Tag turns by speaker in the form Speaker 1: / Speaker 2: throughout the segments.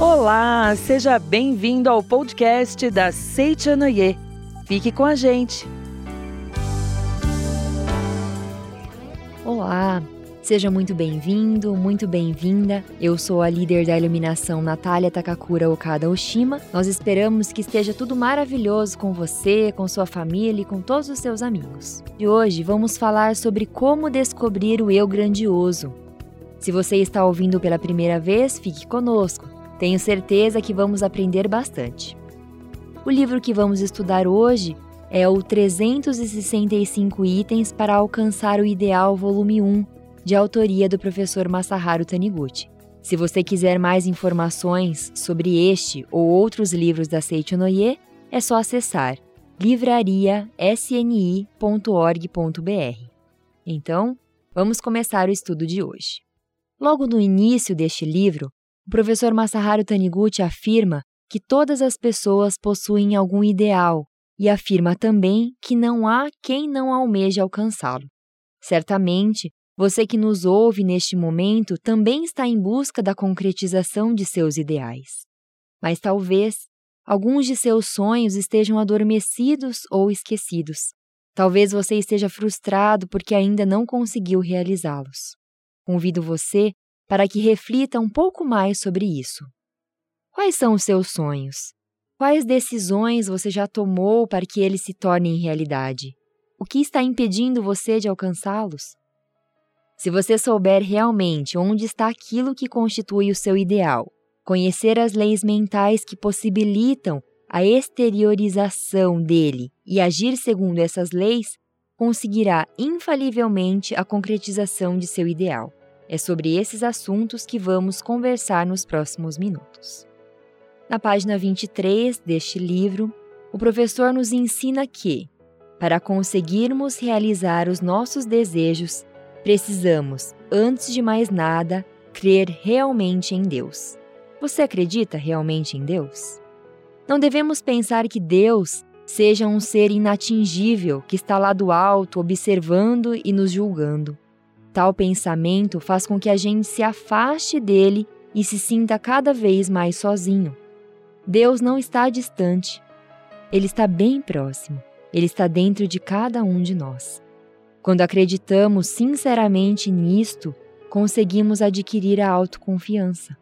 Speaker 1: Olá, seja bem-vindo ao podcast da Seichanoye. Fique com a gente.
Speaker 2: Olá, seja muito bem-vindo, muito bem-vinda. Eu sou a líder da iluminação Natália Takakura Okada Oshima. Nós esperamos que esteja tudo maravilhoso com você, com sua família e com todos os seus amigos. E hoje vamos falar sobre como descobrir o eu grandioso. Se você está ouvindo pela primeira vez, fique conosco. Tenho certeza que vamos aprender bastante. O livro que vamos estudar hoje é o 365 Itens para Alcançar o Ideal, volume 1, de autoria do professor Masaharu Taniguchi. Se você quiser mais informações sobre este ou outros livros da Seicho Noye, é só acessar livrariasni.org.br. Então, vamos começar o estudo de hoje. Logo no início deste livro, o professor Masaharu Taniguchi afirma que todas as pessoas possuem algum ideal e afirma também que não há quem não almeje alcançá-lo. Certamente, você que nos ouve neste momento também está em busca da concretização de seus ideais. Mas talvez alguns de seus sonhos estejam adormecidos ou esquecidos. Talvez você esteja frustrado porque ainda não conseguiu realizá-los. Convido você para que reflita um pouco mais sobre isso. Quais são os seus sonhos? Quais decisões você já tomou para que eles se tornem realidade? O que está impedindo você de alcançá-los? Se você souber realmente onde está aquilo que constitui o seu ideal, conhecer as leis mentais que possibilitam a exteriorização dele e agir segundo essas leis, conseguirá infalivelmente a concretização de seu ideal. É sobre esses assuntos que vamos conversar nos próximos minutos. Na página 23 deste livro, o professor nos ensina que, para conseguirmos realizar os nossos desejos, precisamos, antes de mais nada, crer realmente em Deus. Você acredita realmente em Deus? Não devemos pensar que Deus seja um ser inatingível que está lá do alto observando e nos julgando. Tal pensamento faz com que a gente se afaste dele e se sinta cada vez mais sozinho. Deus não está distante, ele está bem próximo, ele está dentro de cada um de nós. Quando acreditamos sinceramente nisto, conseguimos adquirir a autoconfiança.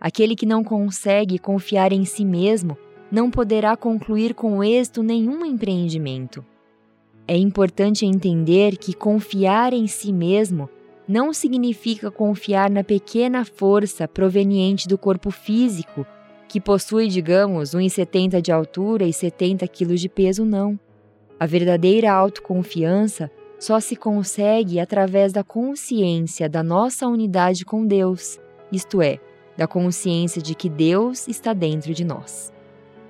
Speaker 2: Aquele que não consegue confiar em si mesmo não poderá concluir com êxito nenhum empreendimento. É importante entender que confiar em si mesmo não significa confiar na pequena força proveniente do corpo físico, que possui, digamos, 1,70 de altura e 70 quilos de peso, não. A verdadeira autoconfiança só se consegue através da consciência da nossa unidade com Deus, isto é, da consciência de que Deus está dentro de nós.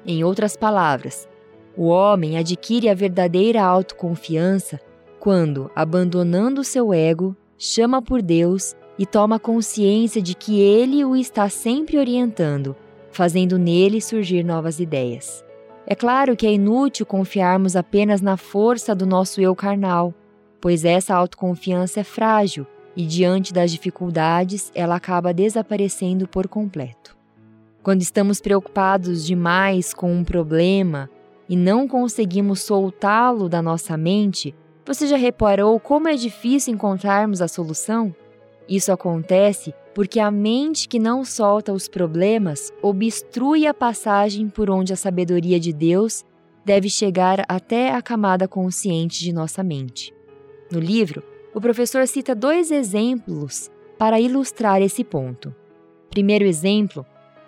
Speaker 2: Em outras palavras, o homem adquire a verdadeira autoconfiança quando, abandonando seu ego, chama por Deus e toma consciência de que ele o está sempre orientando, fazendo nele surgir novas ideias. É claro que é inútil confiarmos apenas na força do nosso eu carnal, pois essa autoconfiança é frágil e, diante das dificuldades, ela acaba desaparecendo por completo. Quando estamos preocupados demais com um problema e não conseguimos soltá-lo da nossa mente, você já reparou como é difícil encontrarmos a solução? Isso acontece porque a mente que não solta os problemas obstrui a passagem por onde a sabedoria de Deus deve chegar até a camada consciente de nossa mente. No livro, o professor cita dois exemplos para ilustrar esse ponto. Primeiro exemplo,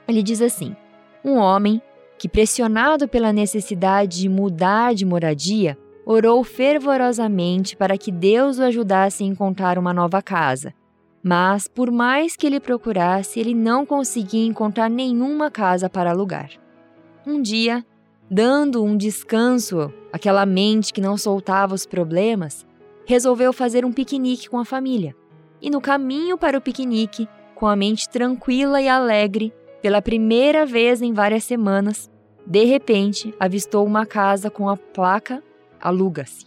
Speaker 2: ele diz assim: um homem que, pressionado pela necessidade de mudar de moradia, orou fervorosamente para que Deus o ajudasse a encontrar uma nova casa. Mas, por mais que ele procurasse, ele não conseguia encontrar nenhuma casa para alugar. Um dia, dando um descanso àquela mente que não soltava os problemas, resolveu fazer um piquenique com a família. E no caminho para o piquenique, com a mente tranquila e alegre, pela primeira vez em várias semanas, de repente avistou uma casa com a placa Aluga-se.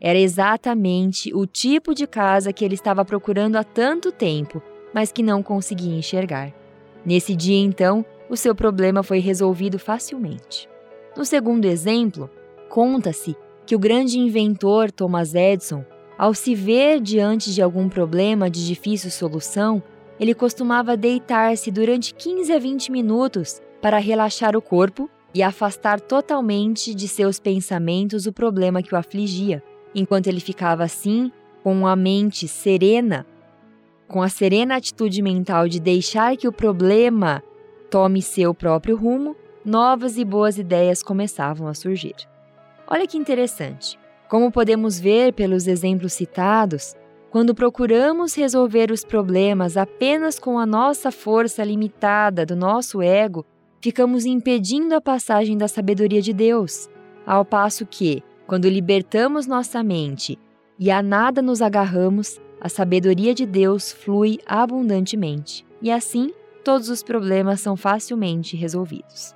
Speaker 2: Era exatamente o tipo de casa que ele estava procurando há tanto tempo, mas que não conseguia enxergar. Nesse dia, então, o seu problema foi resolvido facilmente. No segundo exemplo, conta-se que o grande inventor Thomas Edison, ao se ver diante de algum problema de difícil solução, ele costumava deitar-se durante 15 a 20 minutos para relaxar o corpo e afastar totalmente de seus pensamentos o problema que o afligia. Enquanto ele ficava assim, com a mente serena, com a serena atitude mental de deixar que o problema tome seu próprio rumo, novas e boas ideias começavam a surgir. Olha que interessante. Como podemos ver pelos exemplos citados, quando procuramos resolver os problemas apenas com a nossa força limitada do nosso ego, ficamos impedindo a passagem da sabedoria de Deus, ao passo que, quando libertamos nossa mente e a nada nos agarramos, a sabedoria de Deus flui abundantemente, e assim todos os problemas são facilmente resolvidos.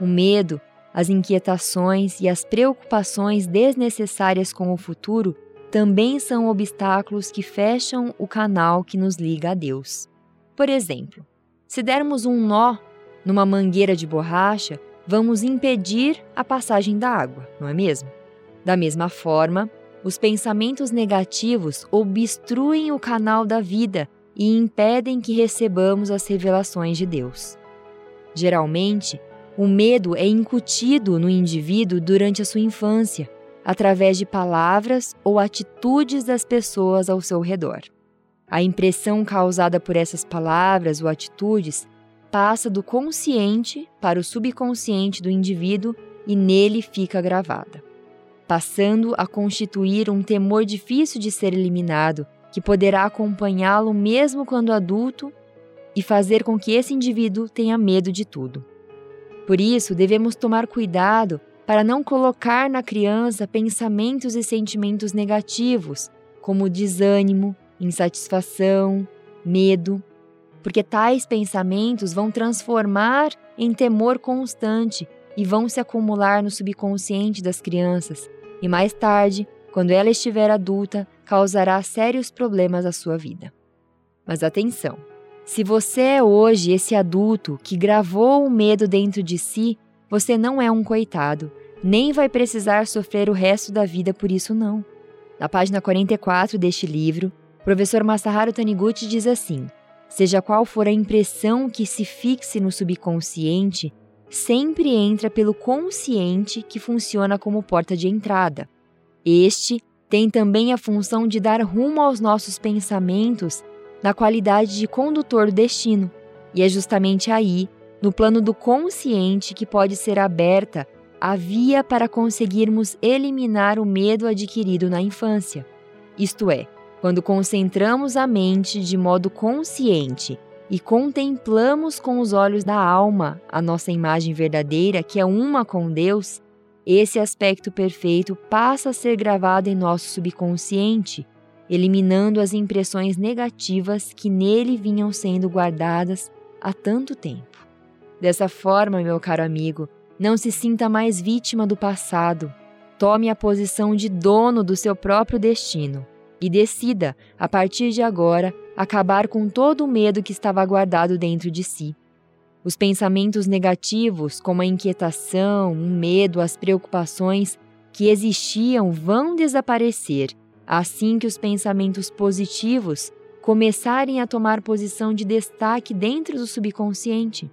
Speaker 2: O medo, as inquietações e as preocupações desnecessárias com o futuro também são obstáculos que fecham o canal que nos liga a Deus. Por exemplo, se dermos um nó numa mangueira de borracha, vamos impedir a passagem da água, não é mesmo? Da mesma forma, os pensamentos negativos obstruem o canal da vida e impedem que recebamos as revelações de Deus. Geralmente, o medo é incutido no indivíduo durante a sua infância, através de palavras ou atitudes das pessoas ao seu redor. A impressão causada por essas palavras ou atitudes passa do consciente para o subconsciente do indivíduo e nele fica gravada, passando a constituir um temor difícil de ser eliminado, que poderá acompanhá-lo mesmo quando adulto e fazer com que esse indivíduo tenha medo de tudo. Por isso, devemos tomar cuidado para não colocar na criança pensamentos e sentimentos negativos, como desânimo, insatisfação, medo, porque tais pensamentos vão transformar em temor constante e vão se acumular no subconsciente das crianças, e mais tarde, quando ela estiver adulta, causará sérios problemas à sua vida. Mas atenção! Se você é hoje esse adulto que gravou o medo dentro de si, você não é um coitado, nem vai precisar sofrer o resto da vida por isso não. Na página 44 deste livro, o professor Masaharu Taniguchi diz assim: Seja qual for a impressão que se fixe no subconsciente, sempre entra pelo consciente que funciona como porta de entrada. Este tem também a função de dar rumo aos nossos pensamentos na qualidade de condutor do destino, e é justamente aí, no plano do consciente, que pode ser aberta a via para conseguirmos eliminar o medo adquirido na infância. Isto é, quando concentramos a mente de modo consciente e contemplamos com os olhos da alma a nossa imagem verdadeira, que é uma com Deus, esse aspecto perfeito passa a ser gravado em nosso subconsciente, eliminando as impressões negativas que nele vinham sendo guardadas há tanto tempo. Dessa forma, meu caro amigo, não se sinta mais vítima do passado. Tome a posição de dono do seu próprio destino e decida, a partir de agora, acabar com todo o medo que estava guardado dentro de si. Os pensamentos negativos, como a inquietação, o medo, as preocupações que existiam, vão desaparecer assim que os pensamentos positivos começarem a tomar posição de destaque dentro do subconsciente.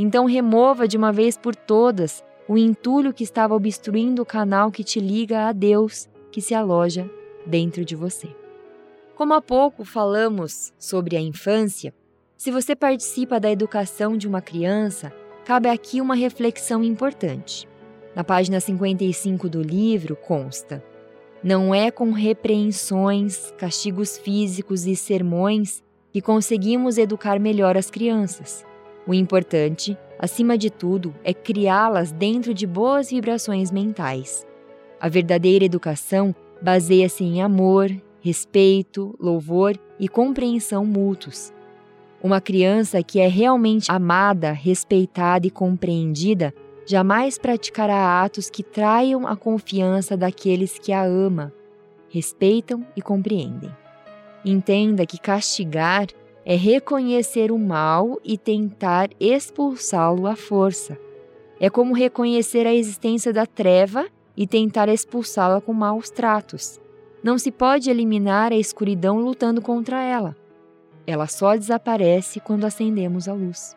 Speaker 2: Então, remova de uma vez por todas o entulho que estava obstruindo o canal que te liga a Deus, que se aloja dentro de você. Como há pouco falamos sobre a infância, se você participa da educação de uma criança, cabe aqui uma reflexão importante. Na página 55 do livro consta: Não é com repreensões, castigos físicos e sermões que conseguimos educar melhor as crianças. O importante, acima de tudo, é criá-las dentro de boas vibrações mentais. A verdadeira educação baseia-se em amor, respeito, louvor e compreensão mútuos. Uma criança que é realmente amada, respeitada e compreendida jamais praticará atos que traiam a confiança daqueles que a ama, respeitam e compreendem. Entenda que castigar é reconhecer o mal e tentar expulsá-lo à força. É como reconhecer a existência da treva e tentar expulsá-la com maus tratos. Não se pode eliminar a escuridão lutando contra ela. Ela só desaparece quando acendemos a luz.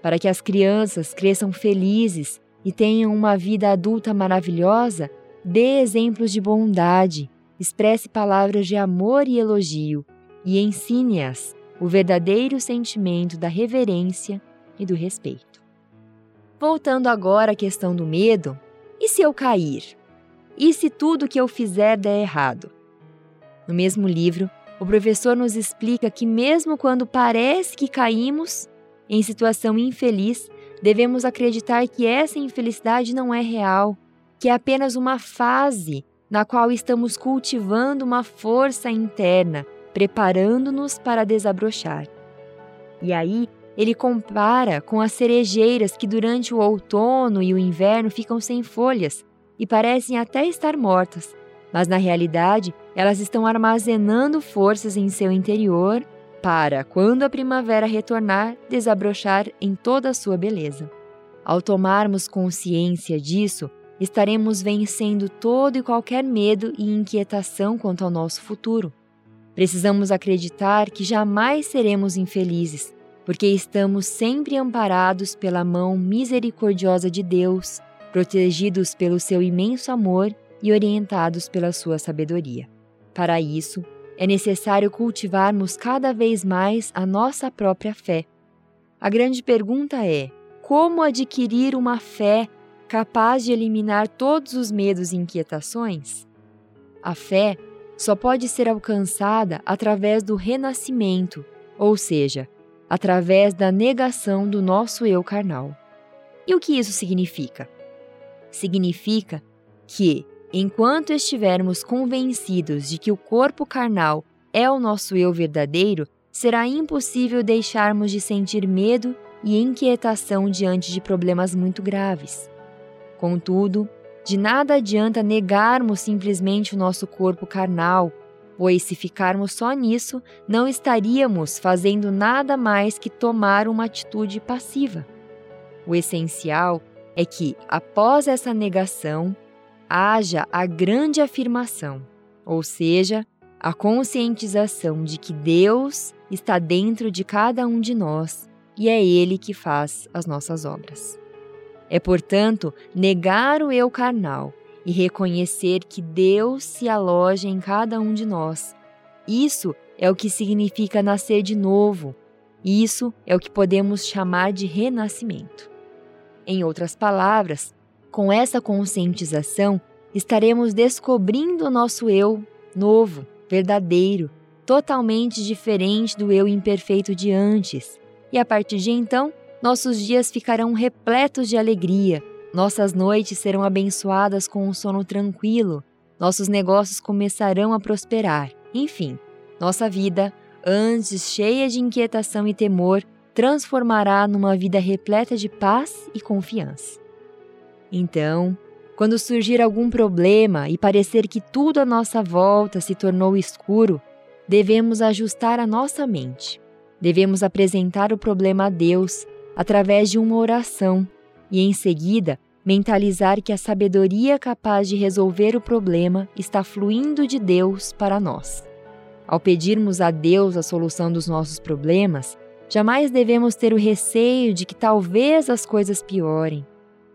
Speaker 2: Para que as crianças cresçam felizes e tenham uma vida adulta maravilhosa, dê exemplos de bondade, expresse palavras de amor e elogio e ensine-as o verdadeiro sentimento da reverência e do respeito. Voltando agora à questão do medo, e se eu cair? E se tudo que eu fizer der errado? No mesmo livro, o professor nos explica que, mesmo quando parece que caímos em situação infeliz, devemos acreditar que essa infelicidade não é real, que é apenas uma fase na qual estamos cultivando uma força interna, preparando-nos para desabrochar. E aí, ele compara com as cerejeiras que durante o outono e o inverno ficam sem folhas e parecem até estar mortas, mas na realidade elas estão armazenando forças em seu interior para, quando a primavera retornar, desabrochar em toda a sua beleza. Ao tomarmos consciência disso, estaremos vencendo todo e qualquer medo e inquietação quanto ao nosso futuro. Precisamos acreditar que jamais seremos infelizes, porque estamos sempre amparados pela mão misericordiosa de Deus, protegidos pelo seu imenso amor e orientados pela sua sabedoria. Para isso, é necessário cultivarmos cada vez mais a nossa própria fé. A grande pergunta é: como adquirir uma fé capaz de eliminar todos os medos e inquietações? A fé só pode ser alcançada através do renascimento, ou seja, através da negação do nosso eu carnal. E o que isso significa? Significa que, enquanto estivermos convencidos de que o corpo carnal é o nosso eu verdadeiro, será impossível deixarmos de sentir medo e inquietação diante de problemas muito graves. Contudo, de nada adianta negarmos simplesmente o nosso corpo carnal, pois se ficarmos só nisso, não estaríamos fazendo nada mais que tomar uma atitude passiva. O essencial é que, após essa negação, haja a grande afirmação, ou seja, a conscientização de que Deus está dentro de cada um de nós e é Ele que faz as nossas obras. É, portanto, negar o eu carnal e reconhecer que Deus se aloja em cada um de nós. Isso é o que significa nascer de novo. Isso é o que podemos chamar de renascimento. Em outras palavras, com essa conscientização, estaremos descobrindo o nosso eu novo, verdadeiro, totalmente diferente do eu imperfeito de antes. E a partir de então, nossos dias ficarão repletos de alegria, nossas noites serão abençoadas com um sono tranquilo, nossos negócios começarão a prosperar. Enfim, nossa vida, antes cheia de inquietação e temor, transformará numa vida repleta de paz e confiança. Então, quando surgir algum problema e parecer que tudo à nossa volta se tornou escuro, devemos ajustar a nossa mente. Devemos apresentar o problema a Deus através de uma oração e, em seguida, mentalizar que a sabedoria capaz de resolver o problema está fluindo de Deus para nós. Ao pedirmos a Deus a solução dos nossos problemas, jamais devemos ter o receio de que talvez as coisas piorem.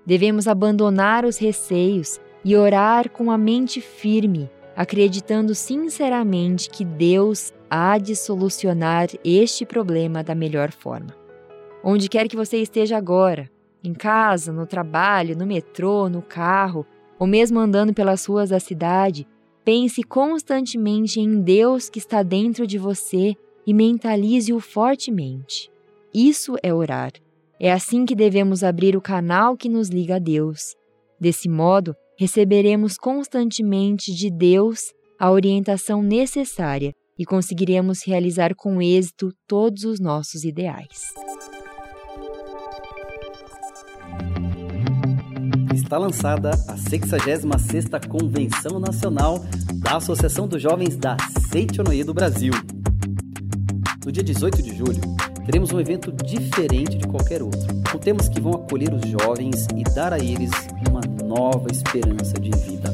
Speaker 2: Devemos abandonar os receios e orar com a mente firme, acreditando sinceramente que Deus há de solucionar este problema da melhor forma. Onde quer que você esteja agora, em casa, no trabalho, no metrô, no carro, ou mesmo andando pelas ruas da cidade, pense constantemente em Deus que está dentro de você e mentalize-o fortemente. Isso é orar. É assim que devemos abrir o canal que nos liga a Deus. Desse modo, receberemos constantemente de Deus a orientação necessária e conseguiremos realizar com êxito todos os nossos ideais.
Speaker 3: Está lançada a 66ª Convenção Nacional da Associação dos Jovens da Seichonoye do Brasil. No dia 18 de julho, teremos um evento diferente de qualquer outro, com temas que vão acolher os jovens e dar a eles uma nova esperança de vida.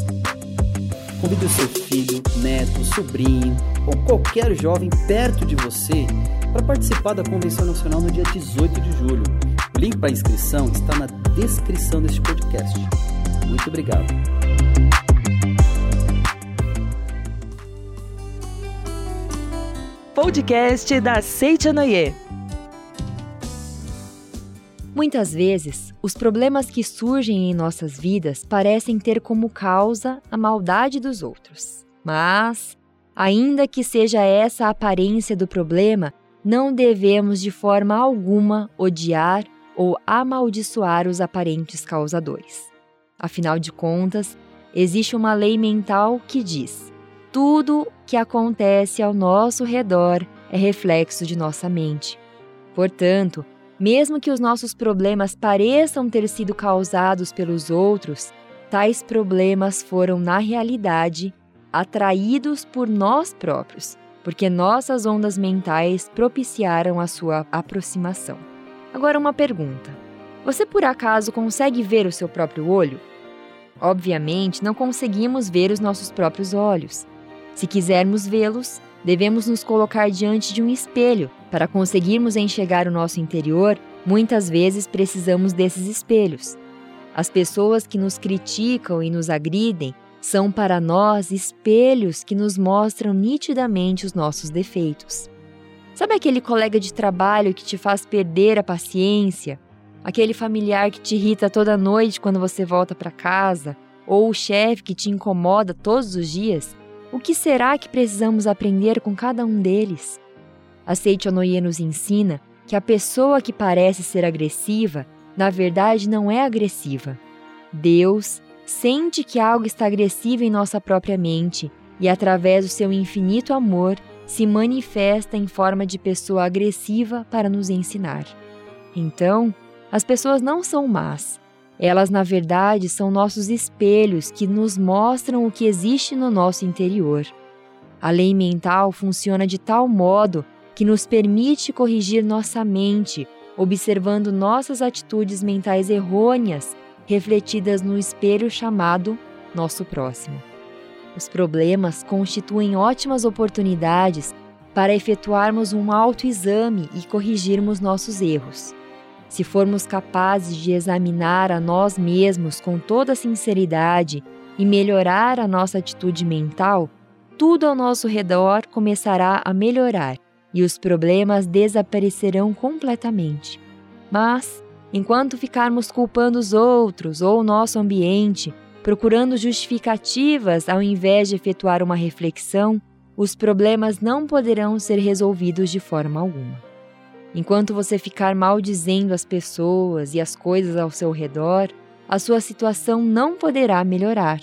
Speaker 3: Convide o seu filho, neto, sobrinho ou qualquer jovem perto de você para participar da Convenção Nacional no dia 18 de julho. O link para inscrição está na descrição deste podcast. Muito obrigado.
Speaker 1: Podcast da Seitianoye.
Speaker 2: Muitas vezes, os problemas que surgem em nossas vidas parecem ter como causa a maldade dos outros. Mas, ainda que seja essa a aparência do problema, não devemos de forma alguma odiar ou amaldiçoar os aparentes causadores. Afinal de contas, existe uma lei mental que diz: tudo que acontece ao nosso redor é reflexo de nossa mente. Portanto, mesmo que os nossos problemas pareçam ter sido causados pelos outros, tais problemas foram, na realidade, atraídos por nós próprios, porque nossas ondas mentais propiciaram a sua aproximação. Agora, uma pergunta: você por acaso consegue ver o seu próprio olho? Obviamente, não conseguimos ver os nossos próprios olhos. Se quisermos vê-los, devemos nos colocar diante de um espelho. Para conseguirmos enxergar o nosso interior, muitas vezes precisamos desses espelhos. As pessoas que nos criticam e nos agridem são para nós espelhos que nos mostram nitidamente os nossos defeitos. Sabe aquele colega de trabalho que te faz perder a paciência? Aquele familiar que te irrita toda noite quando você volta para casa? Ou o chefe que te incomoda todos os dias? O que será que precisamos aprender com cada um deles? A Seichonoye nos ensina que a pessoa que parece ser agressiva, na verdade não é agressiva. Deus sente que algo está agressivo em nossa própria mente e, através do seu infinito amor, se manifesta em forma de pessoa agressiva para nos ensinar. Então, as pessoas não são más. Elas, na verdade, são nossos espelhos que nos mostram o que existe no nosso interior. A lei mental funciona de tal modo que nos permite corrigir nossa mente, observando nossas atitudes mentais errôneas refletidas no espelho chamado nosso próximo. Os problemas constituem ótimas oportunidades para efetuarmos um autoexame e corrigirmos nossos erros. Se formos capazes de examinar a nós mesmos com toda sinceridade e melhorar a nossa atitude mental, tudo ao nosso redor começará a melhorar e os problemas desaparecerão completamente. Mas, Enquanto ficarmos culpando os outros ou o nosso ambiente, procurando justificativas ao invés de efetuar uma reflexão, os problemas não poderão ser resolvidos de forma alguma. Enquanto você ficar maldizendo as pessoas e as coisas ao seu redor, a sua situação não poderá melhorar.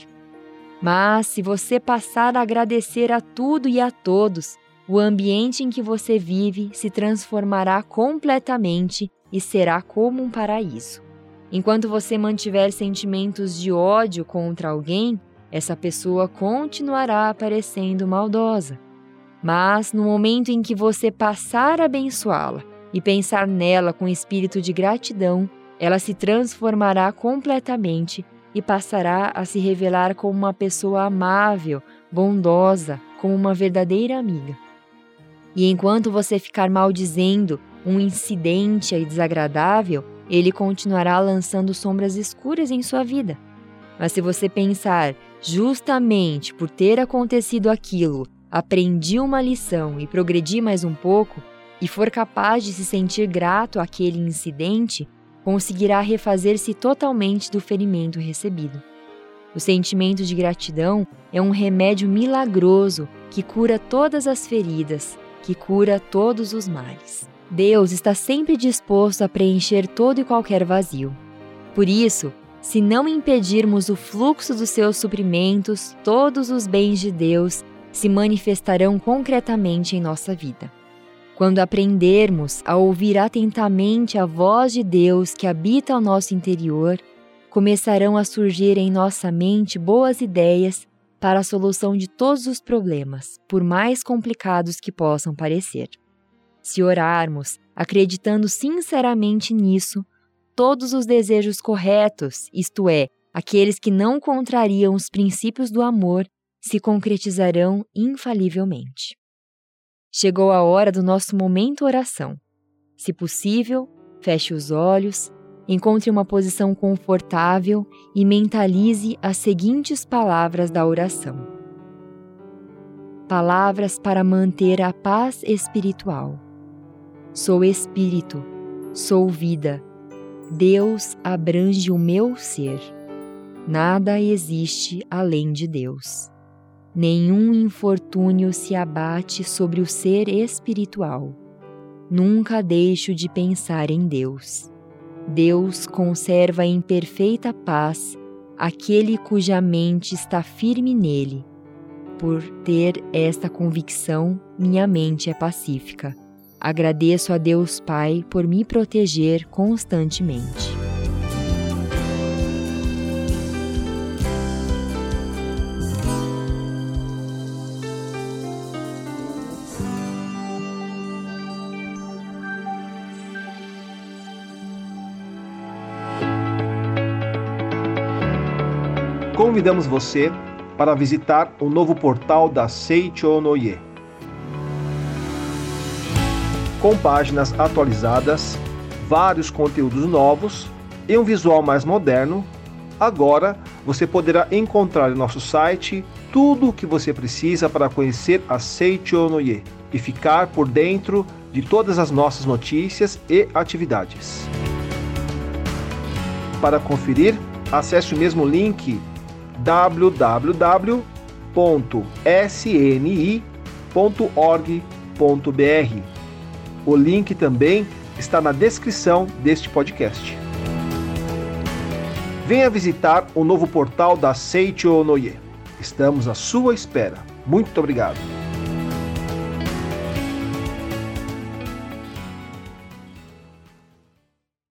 Speaker 2: Mas se você passar a agradecer a tudo e a todos, o ambiente em que você vive se transformará completamente e será como um paraíso. Enquanto você mantiver sentimentos de ódio contra alguém, essa pessoa continuará parecendo maldosa. Mas no momento em que você passar a abençoá-la e pensar nela com espírito de gratidão, ela se transformará completamente e passará a se revelar como uma pessoa amável, bondosa, como uma verdadeira amiga. E enquanto você ficar maldizendo um incidente desagradável, ele continuará lançando sombras escuras em sua vida. Mas se você pensar, justamente por ter acontecido aquilo, aprendi uma lição e progredi mais um pouco, e for capaz de se sentir grato àquele incidente, conseguirá refazer-se totalmente do ferimento recebido. O sentimento de gratidão é um remédio milagroso que cura todas as feridas, que cura todos os males. Deus está sempre disposto a preencher todo e qualquer vazio. Por isso, se não impedirmos o fluxo dos seus suprimentos, todos os bens de Deus se manifestarão concretamente em nossa vida. Quando aprendermos a ouvir atentamente a voz de Deus que habita ao nosso interior, começarão a surgir em nossa mente boas ideias para a solução de todos os problemas, por mais complicados que possam parecer. Se orarmos, acreditando sinceramente nisso, todos os desejos corretos, isto é, aqueles que não contrariam os princípios do amor, se concretizarão infalivelmente. Chegou a hora do nosso momento oração. Se possível, feche os olhos, encontre uma posição confortável e mentalize as seguintes palavras da oração. Palavras para manter a paz espiritual. Sou espírito, sou vida. Deus abrange o meu ser. Nada existe além de Deus. Nenhum infortúnio se abate sobre o ser espiritual. Nunca deixo de pensar em Deus. Deus conserva em perfeita paz aquele cuja mente está firme nele. Por ter esta convicção, minha mente é pacífica. Agradeço a Deus Pai por me proteger constantemente.
Speaker 4: convidamos você para visitar o novo portal da Seichonoye. Com páginas atualizadas, vários conteúdos novos e um visual mais moderno, agora você poderá encontrar em nosso site tudo o que você precisa para conhecer a Seichonoye e ficar por dentro de todas as nossas notícias e atividades. Para conferir, acesse o mesmo link www.sni.org.br. O link também está na descrição deste podcast. Venha visitar o novo portal da Seicho Noye. Estamos à sua espera. Muito obrigado.